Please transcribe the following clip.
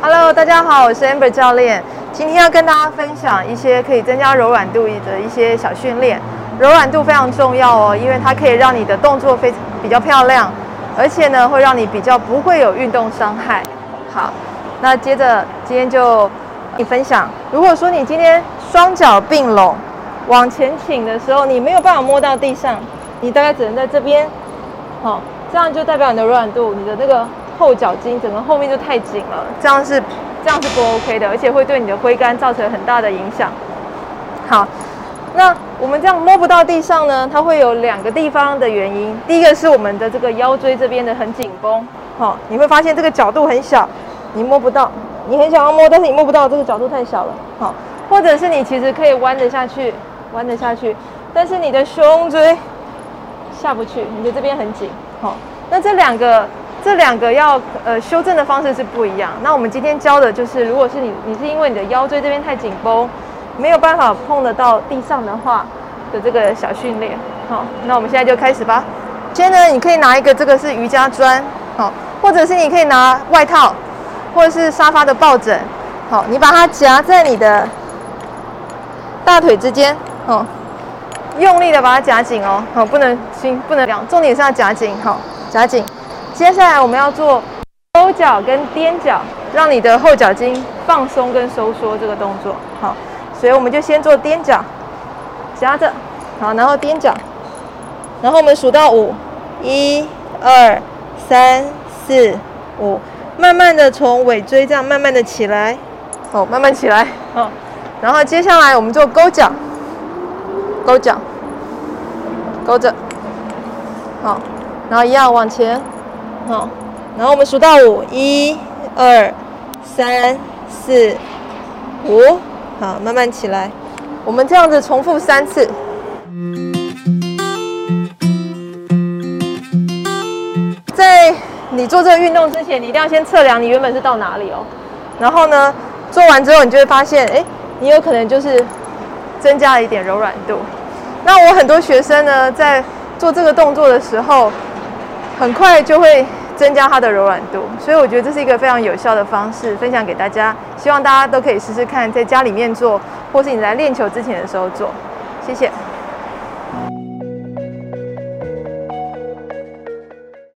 Hello，大家好，我是 Amber 教练。今天要跟大家分享一些可以增加柔软度的一些小训练。柔软度非常重要哦，因为它可以让你的动作非常比较漂亮，而且呢会让你比较不会有运动伤害。好，那接着今天就你分享，如果说你今天双脚并拢往前倾的时候，你没有办法摸到地上，你大概只能在这边，好，这样就代表你的柔软度，你的那个后脚筋整个后面就太紧了，这样是这样是不 OK 的，而且会对你的挥杆造成很大的影响。好。那我们这样摸不到地上呢？它会有两个地方的原因。第一个是我们的这个腰椎这边的很紧绷，好，你会发现这个角度很小，你摸不到。你很想要摸，但是你摸不到，这个角度太小了，好。或者是你其实可以弯得下去，弯得下去，但是你的胸椎下不去，你的这边很紧，好。那这两个这两个要呃修正的方式是不一样。那我们今天教的就是，如果是你你是因为你的腰椎这边太紧绷。没有办法碰得到地上的话的这个小训练，好，那我们现在就开始吧。先呢，你可以拿一个这个是瑜伽砖，好，或者是你可以拿外套，或者是沙发的抱枕，好，你把它夹在你的大腿之间，哦，用力的把它夹紧哦，好，不能轻，不能凉，重点是要夹紧，好，夹紧。接下来我们要做勾脚跟踮脚，让你的后脚筋放松跟收缩这个动作，好。所以我们就先做踮脚，夹着，好，然后踮脚，然后我们数到五，一、二、三、四、五，慢慢的从尾椎这样慢慢的起来，好，慢慢起来，好，然后接下来我们做勾脚，勾脚，勾着，好，然后一样往前，好，然后我们数到五，一、二、三、四、五。好，慢慢起来。我们这样子重复三次。在你做这个运动之前，你一定要先测量你原本是到哪里哦。然后呢，做完之后，你就会发现，哎，你有可能就是增加了一点柔软度。那我很多学生呢，在做这个动作的时候，很快就会。增加它的柔软度。所以我觉得这是一个非常有效的方式分享给大家希望大家都可以试试看在家里面做或是你在练球之前的时候做。谢谢。